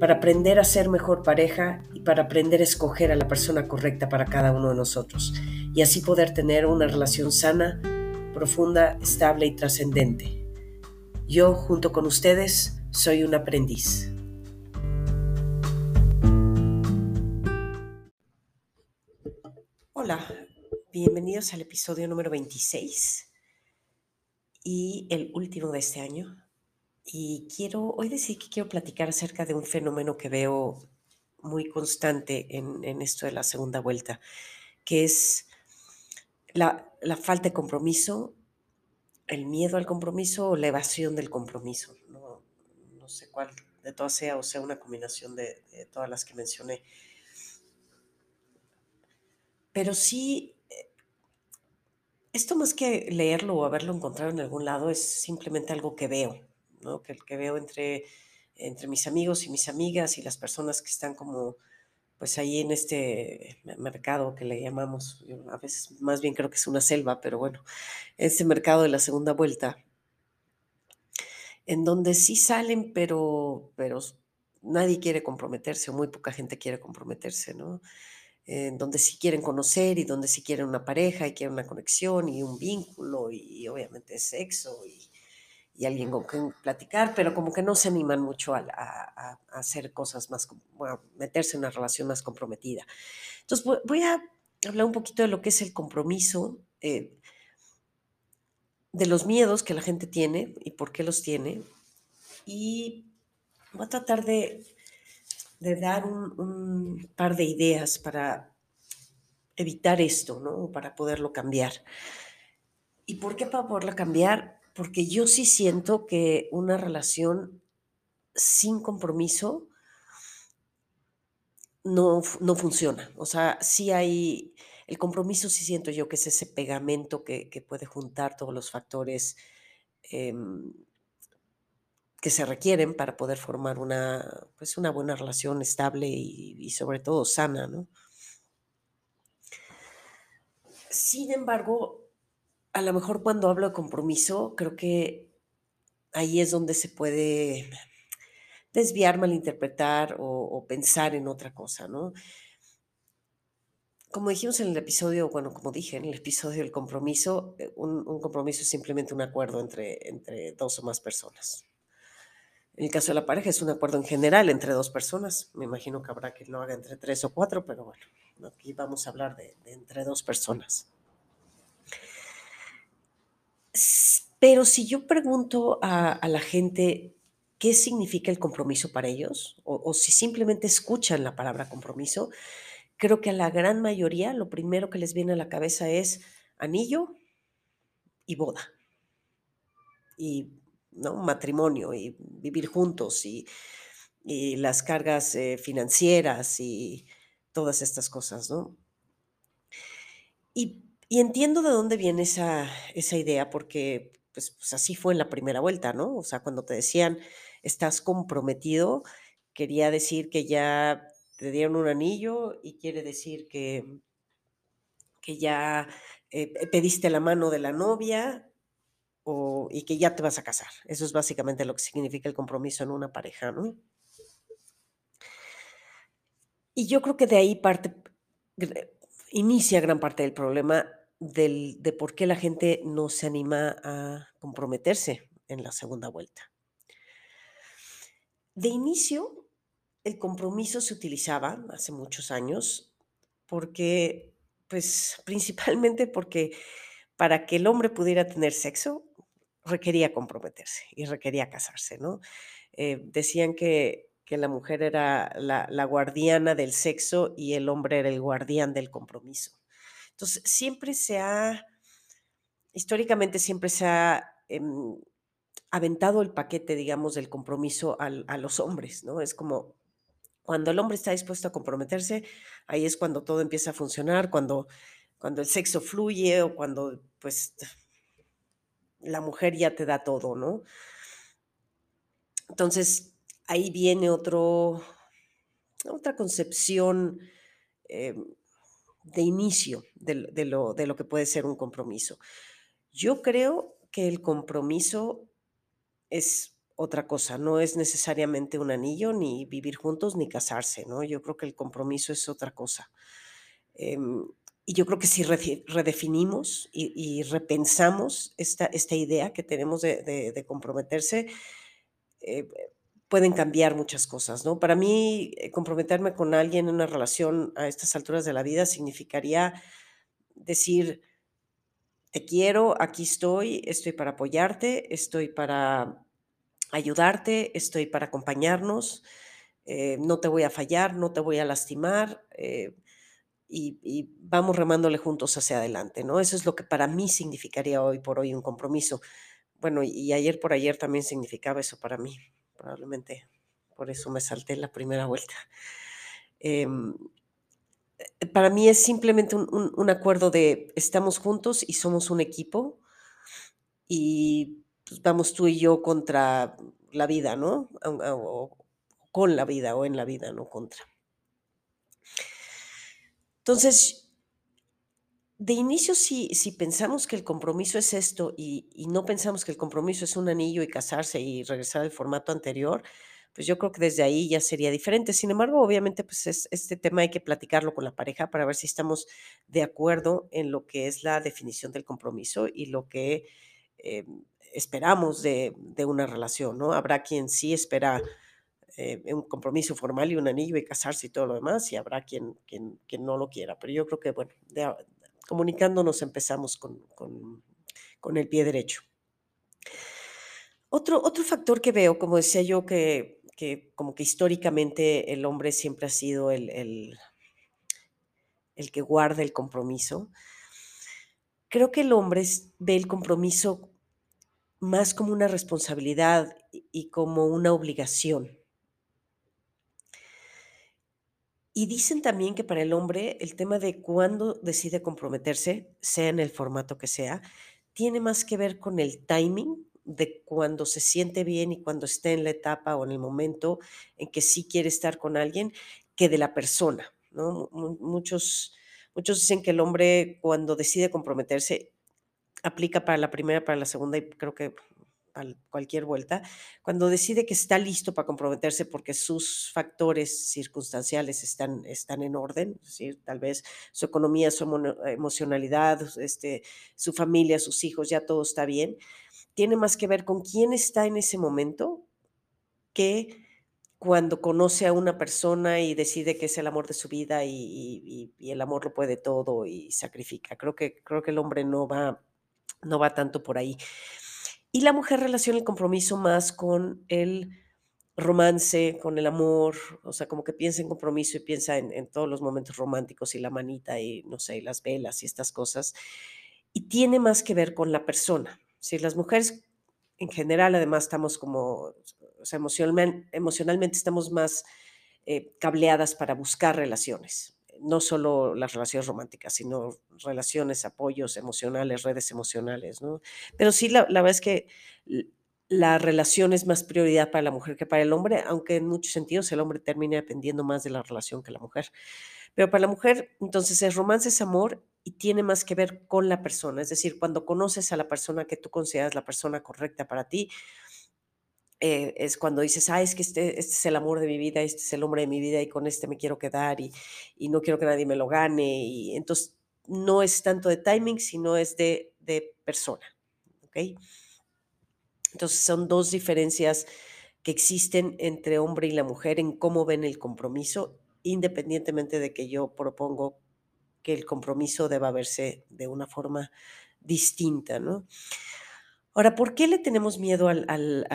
para aprender a ser mejor pareja y para aprender a escoger a la persona correcta para cada uno de nosotros y así poder tener una relación sana, profunda, estable y trascendente. Yo, junto con ustedes, soy un aprendiz. Hola, bienvenidos al episodio número 26 y el último de este año. Y quiero, hoy decir que quiero platicar acerca de un fenómeno que veo muy constante en, esto de la segunda vuelta, que es la, falta de compromiso, el miedo al compromiso o la evasión del compromiso. No, sé cuál de todas sea o sea una combinación de, de todas las que mencioné. Pero sí eh, esto más que leerlo o haberlo encontrado en algún lado es simplemente algo que veo. Que, que veo entre, entre mis amigos y mis amigas y las personas que están como pues ahí en este mercado que le llamamos, a veces más bien creo que es una selva, pero bueno, este mercado de la segunda vuelta, en donde sí salen, pero, pero nadie quiere comprometerse o muy poca gente quiere comprometerse, ¿no? En donde sí quieren conocer y donde sí quieren una pareja y quieren una conexión y un vínculo y obviamente sexo y, y alguien con quien platicar, pero como que no se animan mucho a, hacer cosas más, bueno, meterse en una relación más comprometida. Entonces voy a hablar un poquito de lo que es el compromiso, eh, de los miedos que la gente tiene y por qué los tiene, y voy a tratar de, dar un, un par de ideas para evitar esto, ¿no? Para poderlo cambiar. ¿Y por qué para poderlo cambiar? Porque yo sí siento que una relación sin compromiso no, no funciona. O sea, sí hay, el compromiso sí siento yo que es ese pegamento que, puede juntar todos los factores em, que se requieren para poder formar una, pues una buena relación estable y, y sobre todo sana, ¿no? Sin embargo, a lo mejor cuando hablo de compromiso, creo que ahí es donde se puede desviar, malinterpretar o, pensar en otra cosa, ¿no? Como dijimos en el episodio, bueno, como dije en el episodio del compromiso, eh, un, compromiso es simplemente un acuerdo entre, entre dos o más personas. En el caso de la pareja es un acuerdo en general entre dos personas. Me imagino que habrá que lo haga entre tres o cuatro, pero bueno, aquí vamos a hablar de entre dos personas. Pero si yo pregunto a, la gente qué significa el compromiso para ellos, o, si simplemente escuchan la palabra compromiso, creo que a la gran mayoría lo primero que les viene a la cabeza es anillo y boda. Y ¿no? matrimonio y vivir juntos y, las cargas eh, financieras y todas estas cosas, ¿no? Y y entiendo de dónde viene esa, esa idea, porque pues, pues, así fue en la primera vuelta, ¿no? O sea, cuando te decían, estás comprometido, quería decir que ya te dieron un anillo y quiere decir que, que ya eh, pediste la mano de la novia o, y que ya te vas a casar. Eso es básicamente lo que significa el compromiso en una pareja, ¿no? Y yo creo que de ahí parte, inicia gran parte del problema de por qué la gente no se anima a comprometerse en la segunda vuelta. De inicio, el compromiso se utilizaba hace muchos años porque, pues principalmente porque para que el hombre pudiera tener sexo requería comprometerse y requería casarse, ¿no? Eh, decían que, la mujer era la guardiana del sexo y el hombre era el guardián del compromiso. Entonces, siempre se ha, históricamente siempre se ha em, aventado el paquete, digamos, del compromiso a los hombres, ¿no? Es como, Cuando el hombre está dispuesto a comprometerse, ahí es cuando todo empieza a funcionar, cuando, cuando el sexo fluye o cuando pues la mujer ya te da todo, ¿no? Entonces, ahí viene otro, otra concepción eh, de inicio de, de, lo, de lo que puede ser un compromiso. Yo creo que el compromiso es otra cosa, no es necesariamente un anillo, ni vivir juntos, ni casarse, ¿no? Yo creo que el compromiso es otra cosa. Eh, y yo creo que si redefinimos y, repensamos esta, esta, idea que tenemos de comprometerse, eh, pueden cambiar muchas cosas, ¿no? Para mí, eh, comprometerme con alguien en una relación a estas alturas de la vida significaría decir, te quiero, aquí estoy, estoy para apoyarte, estoy para ayudarte, estoy para acompañarnos, eh, no te voy a fallar, no te voy a lastimar eh, y, y, vamos remándole juntos hacia adelante, ¿no? Eso es lo que para mí significaría hoy por hoy un compromiso. Bueno, y ayer por ayer también significaba eso para mí probablemente por eso me salté la primera vuelta. Eh, para mí es simplemente un, un, acuerdo de estamos juntos y somos un equipo y pues, vamos tú y yo contra la vida, ¿no? O, con la vida o en la vida, no contra. Entonces, de inicio, si, pensamos que el compromiso es esto y, no pensamos que el compromiso es un anillo y casarse y regresar al formato anterior, pues yo creo que desde ahí ya sería diferente. Sin embargo, obviamente, pues es, este tema hay que platicarlo con la pareja para ver si estamos de acuerdo en lo que es la definición del compromiso y lo que eh, esperamos de, una relación, ¿no? Habrá quien sí espera eh, un compromiso formal y un anillo y casarse y todo lo demás, y habrá quien no lo quiera. Pero yo creo que, bueno, de, comunicándonos empezamos con, con, el pie derecho. Otro, otro, factor que veo, como decía yo, que, que, como que históricamente el hombre siempre ha sido el, el, el, que guarda el compromiso, creo que el hombre ve el compromiso más como una responsabilidad y como una obligación. Y dicen también que para el hombre el tema de cuándo decide comprometerse, sea en el formato que sea, tiene más que ver con el timing de cuando se siente bien y cuando esté en la etapa o en el momento en que sí quiere estar con alguien, que de la persona. ¿no? Muchos, muchos dicen que el hombre cuando decide comprometerse aplica para la primera, para la segunda y creo que a cualquier vuelta, cuando decide que está listo para comprometerse porque sus factores circunstanciales están, están en orden, tal vez su economía, su emocionalidad, este, su familia, sus hijos, ya todo está bien, tiene más que ver con quién está en ese momento que cuando conoce a una persona y decide que es el amor de su vida y, y, y el amor lo puede todo y sacrifica. Creo que, creo que el hombre no va, no va tanto por ahí. Y la mujer relaciona el compromiso más con el romance, con el amor, o sea, como que piensa en compromiso y piensa en, todos los momentos románticos y la manita y, no sé, las velas y estas cosas. Y tiene más que ver con la persona. Si las mujeres en general, además, estamos como, o sea, emocionalmente, emocionalmente estamos más eh, cableadas para buscar relaciones no solo las relaciones románticas, sino relaciones, apoyos emocionales, redes emocionales, ¿no? Pero sí, la, la verdad es que la relación es más prioridad para la mujer que para el hombre, aunque en muchos sentidos el hombre termina dependiendo más de la relación que la mujer. Pero para la mujer, entonces, es romance, es amor y tiene más que ver con la persona. Es decir, cuando conoces a la persona que tú consideras la persona correcta para ti, eh, es cuando dices, ah, es que este, este, es el amor de mi vida, este es el hombre de mi vida y con este me quiero quedar y, y no quiero que nadie me lo gane. Y entonces no es tanto de timing, sino es de, de persona. ¿ok? Entonces son dos diferencias que existen entre hombre y la mujer en cómo ven el compromiso, independientemente de que yo propongo que el compromiso deba verse de una forma distinta, ¿no? Ahora, ¿por qué le tenemos miedo al, al,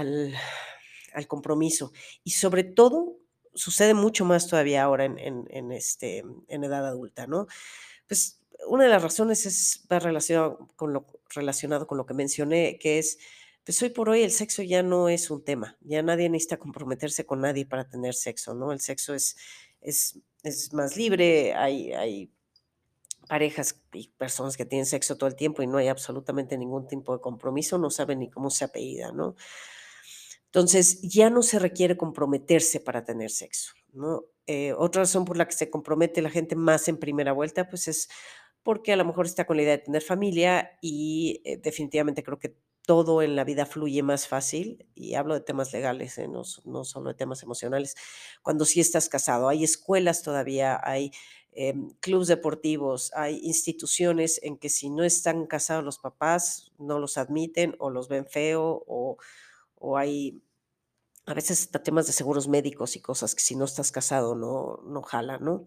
al, compromiso? Y sobre todo, sucede mucho más todavía ahora en, en, en, este, en edad adulta, ¿no? Pues una de las razones es va relacionado con lo, relacionado con lo que mencioné, que es pues hoy por hoy el sexo ya no es un tema, ya nadie necesita comprometerse con nadie para tener sexo, ¿no? El sexo es, es, es más libre, hay, hay parejas y personas que tienen sexo todo el tiempo y no hay absolutamente ningún tipo de compromiso, no saben ni cómo se apellida, ¿no? Entonces, ya no se requiere comprometerse para tener sexo, ¿no? Eh, otra razón por la que se compromete la gente más en primera vuelta, pues es porque a lo mejor está con la idea de tener familia y eh, definitivamente creo que todo en la vida fluye más fácil, y hablo de temas legales, eh, no, no, solo de temas emocionales, cuando sí estás casado. Hay escuelas todavía, hay eh, clubes deportivos, hay instituciones en que si no están casados los papás, no los admiten o los ven feo o, o hay a veces temas de seguros médicos y cosas que si no estás casado no, no jala, ¿no?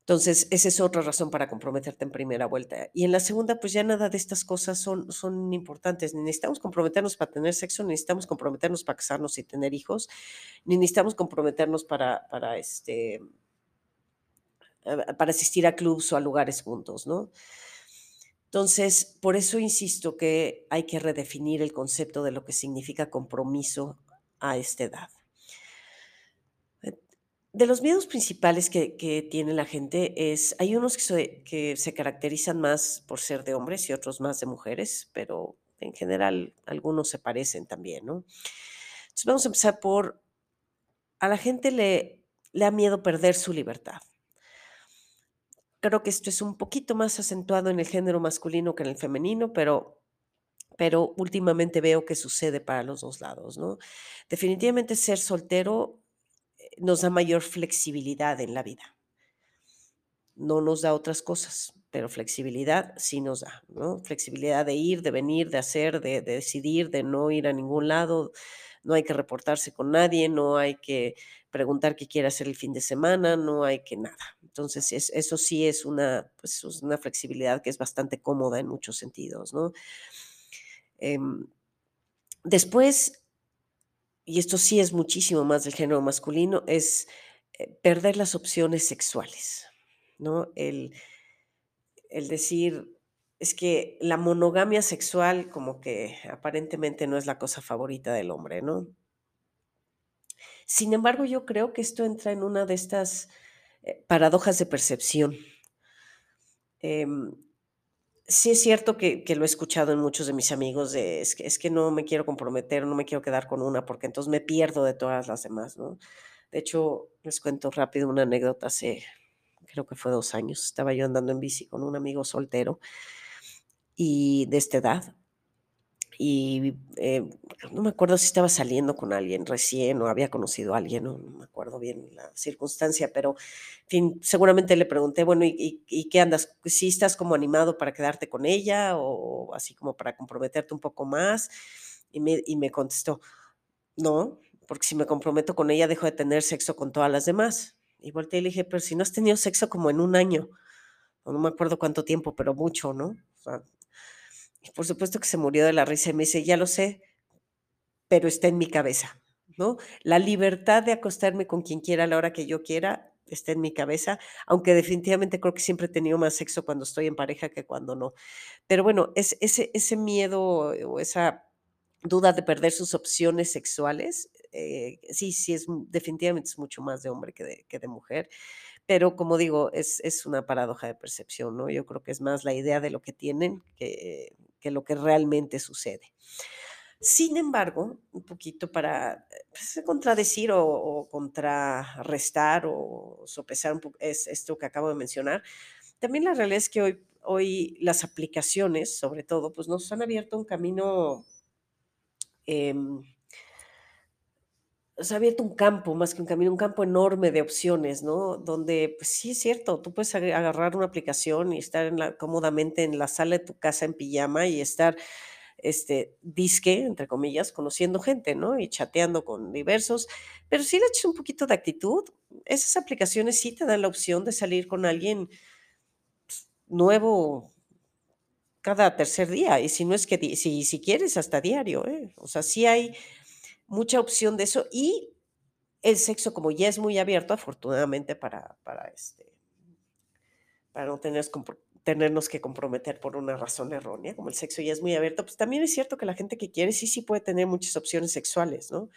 Entonces, esa es otra razón para comprometerte en primera vuelta. Y en la segunda, pues ya nada de estas cosas son, son importantes. Ni necesitamos comprometernos para tener sexo, ni necesitamos comprometernos para casarnos y tener hijos, ni necesitamos comprometernos para, para, este, para asistir a clubs o a lugares juntos, ¿no? Entonces, por eso insisto que hay que redefinir el concepto de lo que significa compromiso a esta edad. De los miedos principales que, tiene la gente es, hay unos que se, que se caracterizan más por ser de hombres y otros más de mujeres, pero en general algunos se parecen también, ¿no? Entonces vamos a empezar por, a la gente le, le da miedo perder su libertad. Creo que esto es un poquito más acentuado en el género masculino que en el femenino, pero pero últimamente veo que sucede para los dos lados, ¿no? Definitivamente ser soltero nos da mayor flexibilidad en la vida. No nos da otras cosas, pero flexibilidad sí nos da, ¿no? Flexibilidad de ir, de venir, de hacer, de, decidir, de no ir a ningún lado. No hay que reportarse con nadie, no hay que preguntar qué quiere hacer el fin de semana, no hay que nada. Entonces, eso sí es una, pues, una flexibilidad que es bastante cómoda en muchos sentidos, ¿no? Em, después, y esto sí es muchísimo más del género masculino, es eh, perder las opciones sexuales, ¿no? El, el decir, es que la monogamia sexual como que aparentemente no es la cosa favorita del hombre, ¿no? Sin embargo, yo creo que esto entra en una de estas paradojas de percepción. Em, sí es cierto que, lo he escuchado en muchos de mis amigos, de, es, que, es que no me quiero comprometer, no me quiero quedar con una, porque entonces me pierdo de todas las demás, ¿no? De hecho, les cuento rápido una anécdota, hace, creo que fue dos años, estaba yo andando en bici con un amigo soltero y de esta edad, y eh, no me acuerdo si estaba saliendo con alguien recién o había conocido a alguien, no, me acuerdo bien la circunstancia, pero en fin, seguramente le pregunté, bueno, ¿y, qué andas? ¿Si estás como animado para quedarte con ella o así como para comprometerte un poco más? Y me, y me contestó, no, porque si me comprometo con ella dejo de tener sexo con todas las demás. Y volteé y le dije, pero si no has tenido sexo como en un año, no me acuerdo cuánto tiempo, pero mucho, ¿no? O sea, y por supuesto que se murió de la risa y me dice, ya lo sé, pero está en mi cabeza, ¿no? La libertad de acostarme con quien quiera a la hora que yo quiera está en mi cabeza, aunque definitivamente creo que siempre he tenido más sexo cuando estoy en pareja que cuando no. Pero bueno, es, ese, ese miedo o esa duda de perder sus opciones sexuales, eh, sí, sí, es definitivamente es mucho más de hombre que de, que de mujer. Pero como digo, es, es, una paradoja de percepción, ¿no? Yo creo que es más la idea de lo que tienen que, que lo que realmente sucede. Sin embargo, un poquito para pues, contradecir o, contrarrestar o sopesar un poco es esto que acabo de mencionar, también la realidad es que hoy, hoy las aplicaciones, sobre todo, pues nos han abierto un camino, eh, ha abierto un campo, más que un camino, un campo enorme de opciones, ¿no? Donde, pues sí es cierto, tú puedes agarrar una aplicación y estar cómodamente en la sala de tu casa en pijama y estar, este, disque, entre comillas, conociendo gente, ¿no? Y chateando con diversos, pero si le echas un poquito de actitud, esas aplicaciones sí te dan la opción de salir con alguien pues, nuevo cada tercer día, y si no es que, si, si quieres, hasta diario, ¿eh? O sea, sí hay mucha opción de eso y el sexo como ya es muy abierto, afortunadamente para, para, este, para no tener tenernos que comprometer por una razón errónea, como el sexo ya es muy abierto, pues también es cierto que la gente que quiere sí, sí puede tener muchas opciones sexuales, ¿no?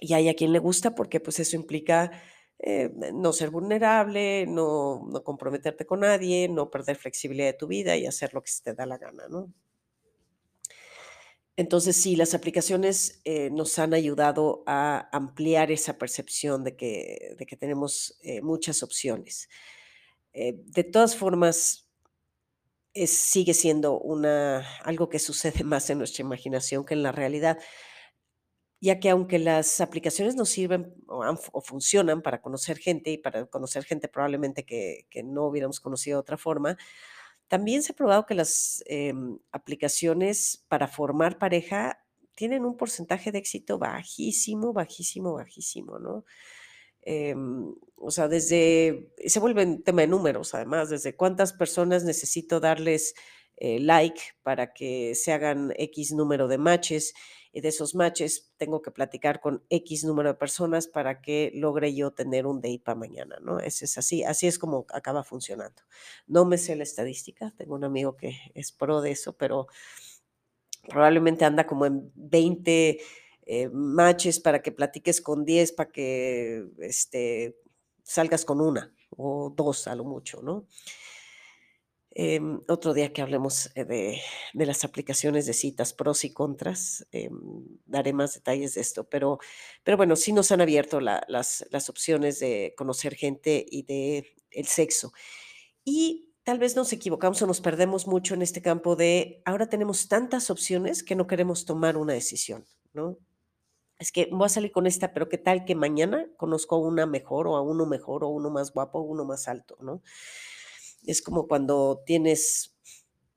Y hay a quien le gusta porque pues eso implica eh, no ser vulnerable, no, no comprometerte con nadie, no perder flexibilidad de tu vida y hacer lo que se te da la gana, ¿no? Entonces, sí, las aplicaciones eh, nos han ayudado a ampliar esa percepción de que, tenemos eh, muchas opciones. Eh, de todas formas, sigue siendo una, algo que sucede más en nuestra imaginación que en la realidad, ya que aunque las aplicaciones nos sirven o funcionan para conocer gente y para conocer gente probablemente que, que no hubiéramos conocido de otra forma, también se ha probado que las em, aplicaciones para formar pareja tienen un porcentaje de éxito bajísimo, bajísimo, bajísimo, ¿no? Em, o sea, desde, se vuelve un tema de números, además, desde cuántas personas necesito darles eh, like para que se hagan X número de matches, de esos matches tengo que platicar con X número de personas para que logre yo tener un date para mañana, ¿no? Ese es así, así es como acaba funcionando. No me sé la estadística, tengo un amigo que es pro de eso, pero probablemente anda como en 20 eh, matches para que platiques con 10, para que este, salgas con una o dos a lo mucho, ¿no? Em, otro día que hablemos eh, de, de las aplicaciones de citas, pros y contras, em, daré más detalles de esto, pero, pero bueno, sí nos han abierto la- las, las opciones de conocer gente y de el sexo. Y tal vez nos equivocamos o nos perdemos mucho en este campo de ahora tenemos tantas opciones que no queremos tomar una decisión, ¿no? Es que voy a salir con esta, pero ¿qué tal que mañana conozco a una mejor o a uno mejor o uno más guapo o uno más alto, ¿no? Es como cuando tienes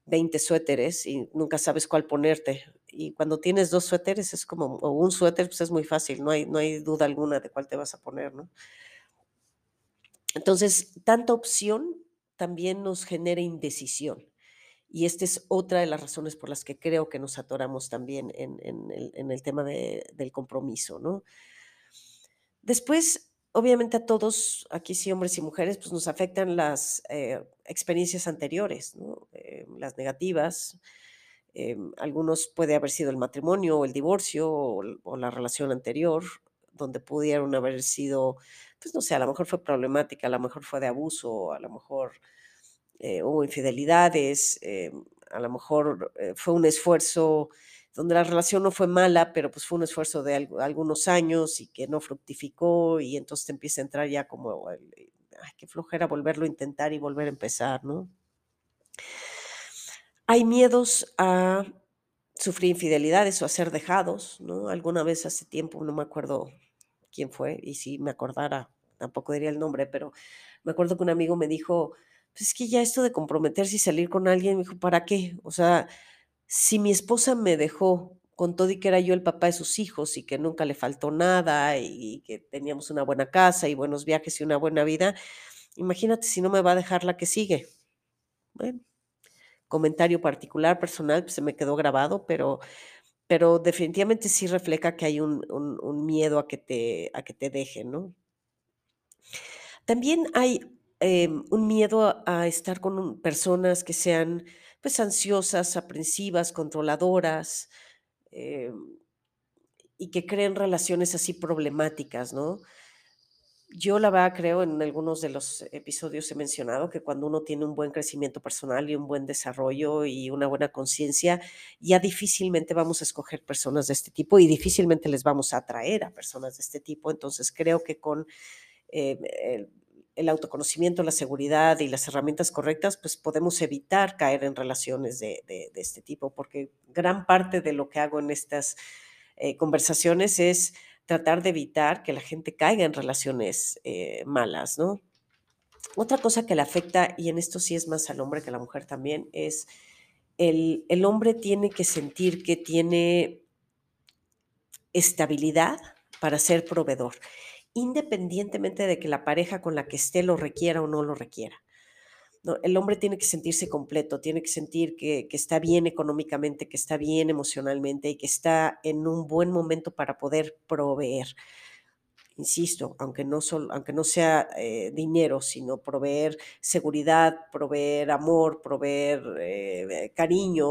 20 suéteres y nunca sabes cuál ponerte. Y cuando tienes dos suéteres es como, o un suéter, pues es muy fácil, no hay, no hay duda alguna de cuál te vas a poner, ¿no? Entonces, tanta opción también nos genera indecisión. Y esta es otra de las razones por las que creo que nos atoramos también en, en en el tema de- del compromiso, ¿no? Después, obviamente a todos, aquí sí hombres y mujeres, pues nos afectan las eh, experiencias anteriores, ¿no? Eh, las negativas. eh, algunos puede haber sido el matrimonio o el divorcio o, o la relación anterior, donde pudieron haber sido, pues no sé, a lo mejor fue problemática, a lo mejor fue de abuso, a lo mejor hubo infidelidades, a lo mejor fue un esfuerzo donde la relación no fue mala, pero pues fue un esfuerzo de algu- algunos años y que no fructificó y entonces te empieza a entrar ya como, ay, qué flojera volverlo a intentar y volver a empezar, ¿no? Hay miedos a sufrir infidelidades o a ser dejados, ¿no? Alguna vez hace tiempo, no me acuerdo quién fue, y si me acordara, tampoco diría el nombre, pero me acuerdo que un amigo me dijo, pues es que ya esto de comprometerse y salir con alguien, me dijo, ¿para qué? O sea, si mi esposa me dejó con todo y que era yo el papá de sus hijos y que nunca le faltó nada y que teníamos una buena casa y buenos viajes y una buena vida, imagínate si no me va a dejar la que sigue. Bueno, comentario particular, personal, pues se me quedó grabado, pero pero definitivamente sí refleja que hay un un miedo a que te a que te dejen, ¿no? También hay, em, un miedo a estar con personas que sean, pues, ansiosas, aprensivas, controladoras, em, y que creen relaciones así problemáticas, ¿no? Yo, la verdad, creo, en algunos de los episodios he mencionado que cuando uno tiene un buen crecimiento personal y un buen desarrollo y una buena conciencia, ya difícilmente vamos a escoger personas de este tipo y difícilmente les vamos a atraer a personas de este tipo. Entonces, creo que con eh, el, autoconocimiento, la seguridad y las herramientas correctas, pues podemos evitar caer en relaciones de este tipo, porque gran parte de lo que hago en estas eh, conversaciones es tratar de evitar que la gente caiga en relaciones eh, malas, ¿no? Otra cosa que le afecta, y en esto sí es más al hombre que a la mujer también, es el, el hombre tiene que sentir que tiene estabilidad para ser proveedor, independientemente de que la pareja con la que esté lo requiera o no lo requiera. El hombre tiene que sentirse completo, tiene que sentir que, está bien económicamente, que está bien emocionalmente y que está en un buen momento para poder proveer. insisto, aunque no, solo, aunque no sea eh, dinero, sino proveer seguridad, proveer amor, proveer eh, cariño.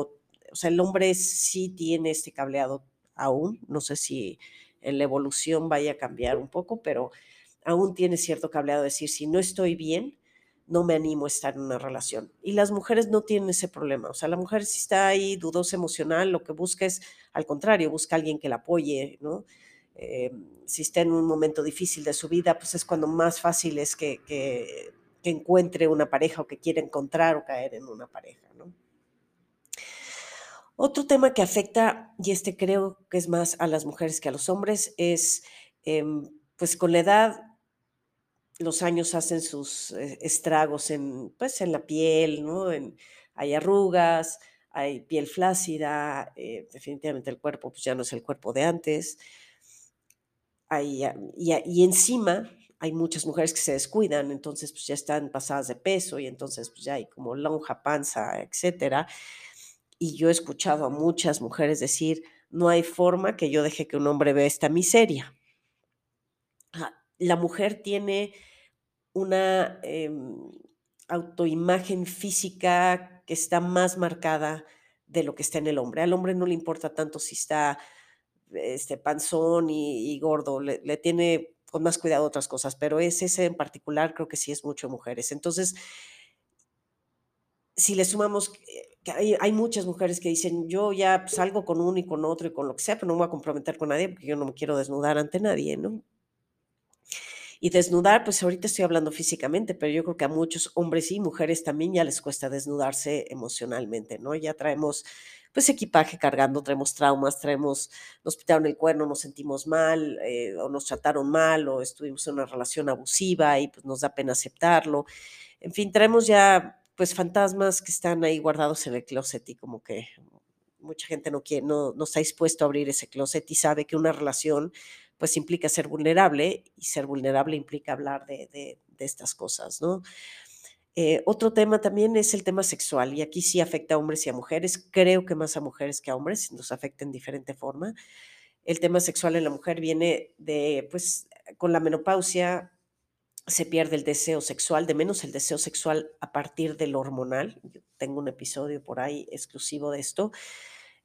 O sea, el hombre sí tiene este cableado aún, no sé si en la evolución vaya a cambiar un poco, pero aún tiene cierto cableado de decir, si no estoy bien, no me animo a estar en una relación. Y las mujeres no tienen ese problema. O sea, la mujer si está ahí dudosa emocional, lo que busca es, al contrario, busca alguien que la apoye, ¿no? Eh, si está en un momento difícil de su vida, pues es cuando más fácil es que, que, que encuentre una pareja o que quiera encontrar o caer en una pareja, ¿no? Otro tema que afecta, y este creo que es más a las mujeres que a los hombres, es em, pues con la edad los años hacen sus eh, estragos en, pues, en la piel, ¿no? Hay arrugas, hay piel flácida, eh, definitivamente el cuerpo pues, ya no es el cuerpo de antes. Hay, y, y, encima hay muchas mujeres que se descuidan, entonces pues ya están pasadas de peso y entonces pues ya hay como lonja, panza, etcétera. Y yo he escuchado a muchas mujeres decir, no hay forma que yo deje que un hombre vea esta miseria. La mujer tiene una em, autoimagen física que está más marcada de lo que está en el hombre. Al hombre no le importa tanto si está este, panzón y, gordo, le, tiene con más cuidado otras cosas, pero es ese en particular creo que sí es mucho mujeres. Entonces, si le sumamos hay, muchas mujeres que dicen, yo ya salgo con uno y con otro y con lo que sea, pero no me voy a comprometer con nadie porque yo no me quiero desnudar ante nadie, ¿no? Y desnudar, pues ahorita estoy hablando físicamente, pero yo creo que a muchos hombres y mujeres también ya les cuesta desnudarse emocionalmente, ¿no? Ya traemos pues equipaje cargando, traemos traumas, traemos, nos pitaron el cuerno, nos sentimos mal, eh, o nos trataron mal, o estuvimos en una relación abusiva y pues nos da pena aceptarlo. En fin, traemos ya pues fantasmas que están ahí guardados en el closet y como que mucha gente no quiere, no, no está dispuesto a abrir ese closet y sabe que una relación pues implica ser vulnerable y ser vulnerable implica hablar de, estas cosas, ¿no? Eh, otro tema también es el tema sexual y aquí sí afecta a hombres y a mujeres, creo que más a mujeres que a hombres, nos afecta en diferente forma. El tema sexual en la mujer viene de, pues, con la menopausia se pierde el deseo sexual, de menos el deseo sexual a partir del hormonal. Yo tengo un episodio por ahí exclusivo de esto.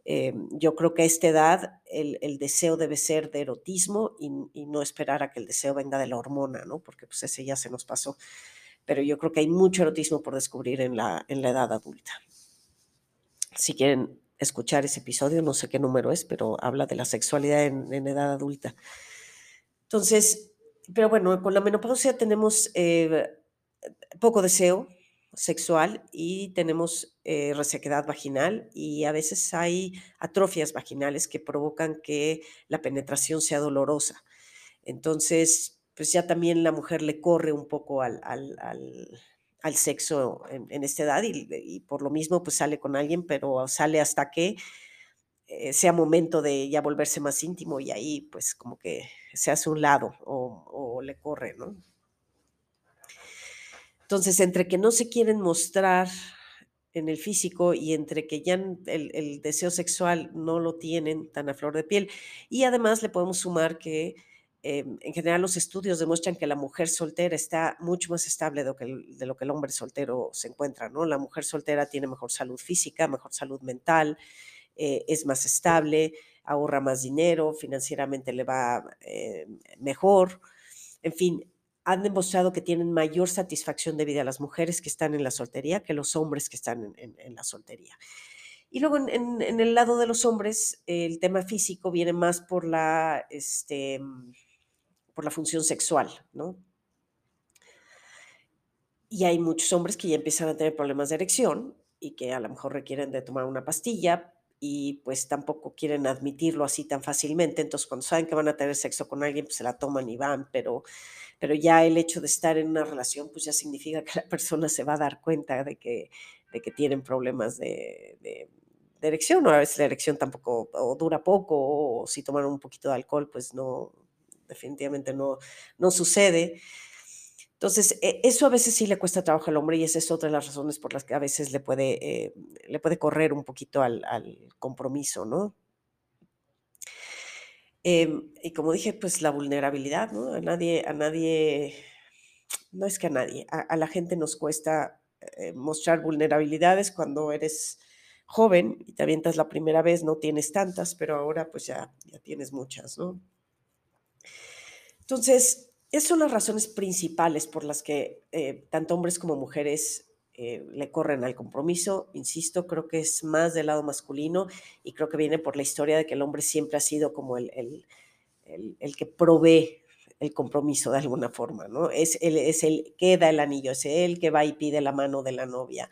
Eh, yo creo que a esta edad el, deseo debe ser de erotismo y, no esperar a que el deseo venga de la hormona, ¿no? Porque pues ese ya se nos pasó. Pero yo creo que hay mucho erotismo por descubrir en la, en la edad adulta. Si quieren escuchar ese episodio, no sé qué número es, pero habla de la sexualidad en, edad adulta. Entonces, pero bueno, con la menopausia tenemos eh, poco deseo, sexual y tenemos eh, resequedad vaginal y a veces hay atrofias vaginales que provocan que la penetración sea dolorosa. Entonces, pues ya también la mujer le corre un poco al, al, sexo en, esta edad y, por lo mismo pues sale con alguien, pero sale hasta que sea momento de ya volverse más íntimo y ahí pues como que se hace un lado o, o le corre, ¿no? Entonces, entre que no se quieren mostrar en el físico y entre que ya el, deseo sexual no lo tienen tan a flor de piel. Y además le podemos sumar que em, en general los estudios demuestran que la mujer soltera está mucho más estable de lo, que el, de lo que el hombre soltero se encuentra, ¿no? La mujer soltera tiene mejor salud física, mejor salud mental, eh, es más estable, ahorra más dinero, financieramente le va eh, mejor. En fin, han demostrado que tienen mayor satisfacción de vida las mujeres que están en la soltería que los hombres que están en, la soltería. Y luego en, el lado de los hombres, el tema físico viene más por la, este, por la función sexual, ¿no? Y hay muchos hombres que ya empiezan a tener problemas de erección y que a lo mejor requieren de tomar una pastilla y pues tampoco quieren admitirlo así tan fácilmente. Entonces cuando saben que van a tener sexo con alguien, pues se la toman y van, pero pero ya el hecho de estar en una relación, pues ya significa que la persona se va a dar cuenta de que, de que tienen problemas de, erección, o a veces la erección tampoco, o dura poco, o si toman un poquito de alcohol, pues no, definitivamente no, no sucede. Entonces, e, eso a veces sí le cuesta trabajo al hombre y esa es otra de las razones por las que a veces le puede, eh, le puede correr un poquito al, compromiso, ¿no? Em, y como dije, pues la vulnerabilidad, ¿no? A nadie, a nadie, no es que a nadie, a, la gente nos cuesta eh, mostrar vulnerabilidades cuando eres joven y te avientas la primera vez, no tienes tantas, pero ahora pues ya, ya tienes muchas, ¿no? Entonces, esas son las razones principales por las que eh, tanto hombres como mujeres eh, le corren al compromiso. Insisto, creo que es más del lado masculino y creo que viene por la historia de que el hombre siempre ha sido como el, el, que provee el compromiso de alguna forma, ¿no? Es el, es el que da el anillo, es él que va y pide la mano de la novia,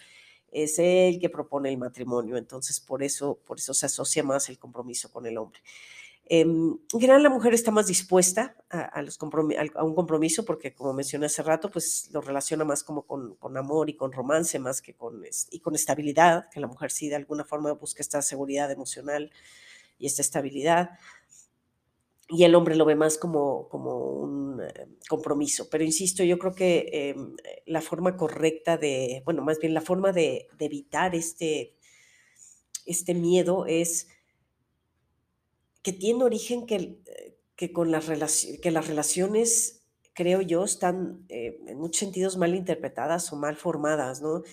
es él que propone el matrimonio, entonces por eso, por eso se asocia más el compromiso con el hombre. Em, en general, la mujer está más dispuesta a, un compromiso porque, como mencioné hace rato, pues lo relaciona más como con, con, amor y con romance, más que con, y con estabilidad, que la mujer sí de alguna forma busca esta seguridad emocional y esta estabilidad. Y el hombre lo ve más como, como un eh, compromiso. Pero insisto, yo creo que em, la forma correcta de, bueno, más bien la forma de, de evitar este, este miedo es que tiene origen que, eh, que con las, que las relaciones, creo yo, están eh, en muchos sentidos mal interpretadas o mal formadas, ¿no?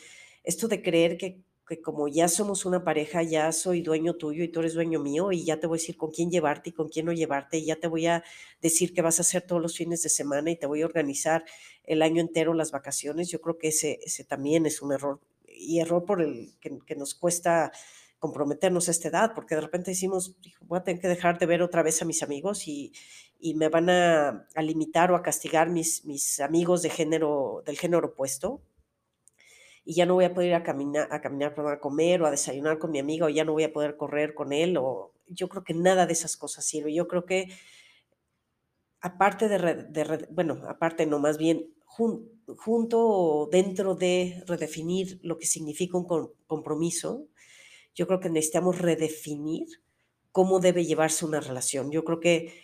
Esto de creer que, que, como ya somos una pareja, ya soy dueño tuyo y tú eres dueño mío y ya te voy a decir con quién llevarte y con quién no llevarte y ya te voy a decir qué vas a hacer todos los fines de semana y te voy a organizar el año entero las vacaciones, yo creo que ese, ese también es un error y error por el que, que nos cuesta comprometernos a esta edad, porque de repente decimos, voy a tener que dejar de ver otra vez a mis amigos y, y me van a, a, limitar o a castigar mis, mis amigos de género, del género opuesto. Y ya no voy a poder ir a caminar, a caminar, a comer o a desayunar con mi amigo, o ya no voy a poder correr con él, o yo creo que nada de esas cosas sirve. Yo creo que aparte de, de bueno, aparte no, más bien junto o dentro de redefinir lo que significa un compromiso, yo creo que necesitamos redefinir cómo debe llevarse una relación. Yo creo que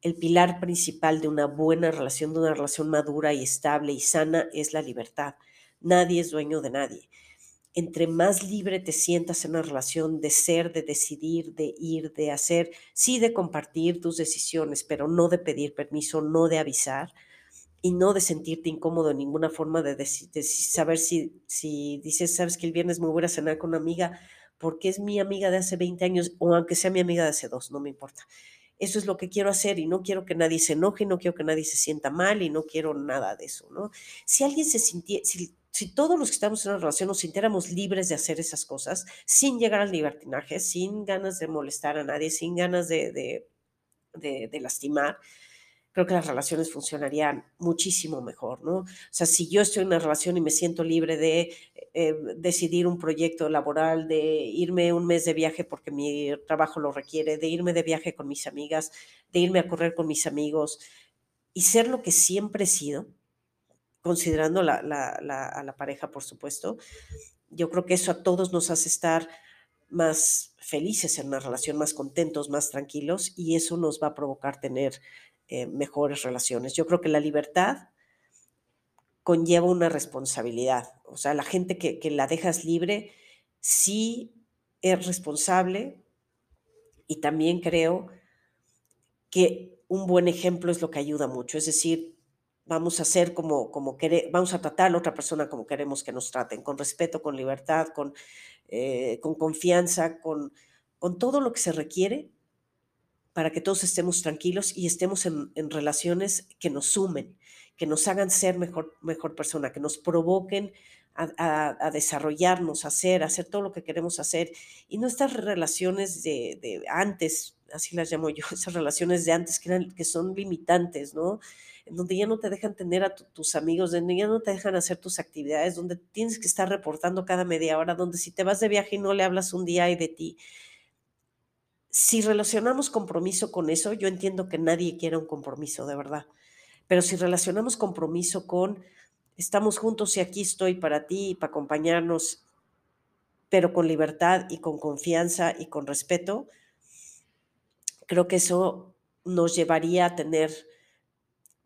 el pilar principal de una buena relación, de una relación madura y estable y sana, es la libertad. Nadie es dueño de nadie. Entre más libre te sientas en una relación de ser, de decidir, de ir, de hacer, sí de compartir tus decisiones, pero no de pedir permiso, no de avisar y no de sentirte incómodo en ninguna forma, de, saber si, si dices, sabes que el viernes me voy a cenar con una amiga, porque es mi amiga de hace 20 años o aunque sea mi amiga de hace dos, no me importa. Eso es lo que quiero hacer y no quiero que nadie se enoje, no quiero que nadie se sienta mal y no quiero nada de eso, ¿no? Si alguien se sintiera, si, todos los que estamos en una relación nos sintiéramos libres de hacer esas cosas, sin llegar al libertinaje, sin ganas de molestar a nadie, sin ganas de, de, de lastimar, creo que las relaciones funcionarían muchísimo mejor, ¿no? O sea, si yo estoy en una relación y me siento libre de eh, decidir un proyecto laboral, de irme un mes de viaje porque mi trabajo lo requiere, de irme de viaje con mis amigas, de irme a correr con mis amigos y ser lo que siempre he sido, considerando la, a la pareja, por supuesto, yo creo que eso a todos nos hace estar más felices en una relación, más contentos, más tranquilos y eso nos va a provocar tener eh, mejores relaciones. Yo creo que la libertad conlleva una responsabilidad. O sea, la gente que, la dejas libre sí es responsable y también creo que un buen ejemplo es lo que ayuda mucho. Es decir, vamos a hacer como, como vamos a tratar a la otra persona como queremos que nos traten, con respeto, con libertad, con, eh, con confianza, con, con todo lo que se requiere para que todos estemos tranquilos y estemos en, relaciones que nos sumen, que nos hagan ser mejor, mejor persona, que nos provoquen a, desarrollarnos, a hacer, a hacer todo lo que queremos hacer. Y no estas relaciones de, antes, así las llamo yo, esas relaciones de antes que, eran, que son limitantes, ¿no? En donde ya no te dejan tener a tus amigos, donde ya no te dejan hacer tus actividades, donde tienes que estar reportando cada media hora, donde si te vas de viaje y no le hablas un día y de ti, si relacionamos compromiso con eso, yo entiendo que nadie quiere un compromiso, de verdad. Pero si relacionamos compromiso con estamos juntos y aquí estoy para ti y para acompañarnos, pero con libertad y con confianza y con respeto, creo que eso nos llevaría a tener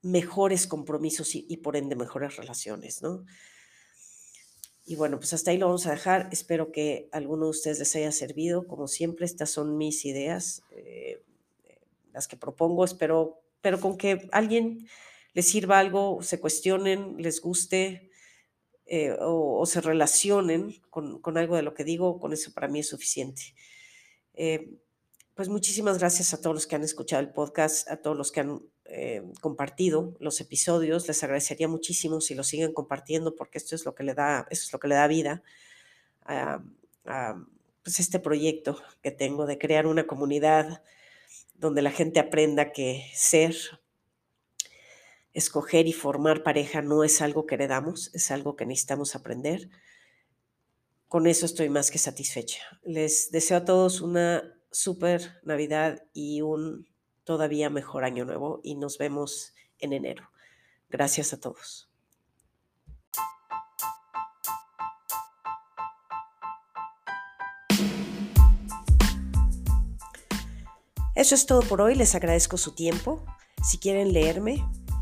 mejores compromisos y, y por ende mejores relaciones, ¿no? Y bueno, pues hasta ahí lo vamos a dejar. Espero que alguno de ustedes les haya servido. Como siempre, estas son mis ideas. Eh, las que propongo, espero, pero con que alguien les sirva algo, se cuestionen, les guste eh, o, se relacionen con, algo de lo que digo, con eso para mí es suficiente. Eh, pues muchísimas gracias a todos los que han escuchado el podcast, a todos los que han eh, compartido los episodios. Les agradecería muchísimo si lo siguen compartiendo porque esto es lo que le da, eso es lo que le da vida a, pues este proyecto que tengo de crear una comunidad donde la gente aprenda que ser, escoger y formar pareja no es algo que heredamos, es algo que necesitamos aprender. Con eso estoy más que satisfecha. Les deseo a todos una súper Navidad y un todavía mejor año nuevo y nos vemos en enero. Gracias a todos. Eso es todo por hoy, les agradezco su tiempo. Si quieren leerme,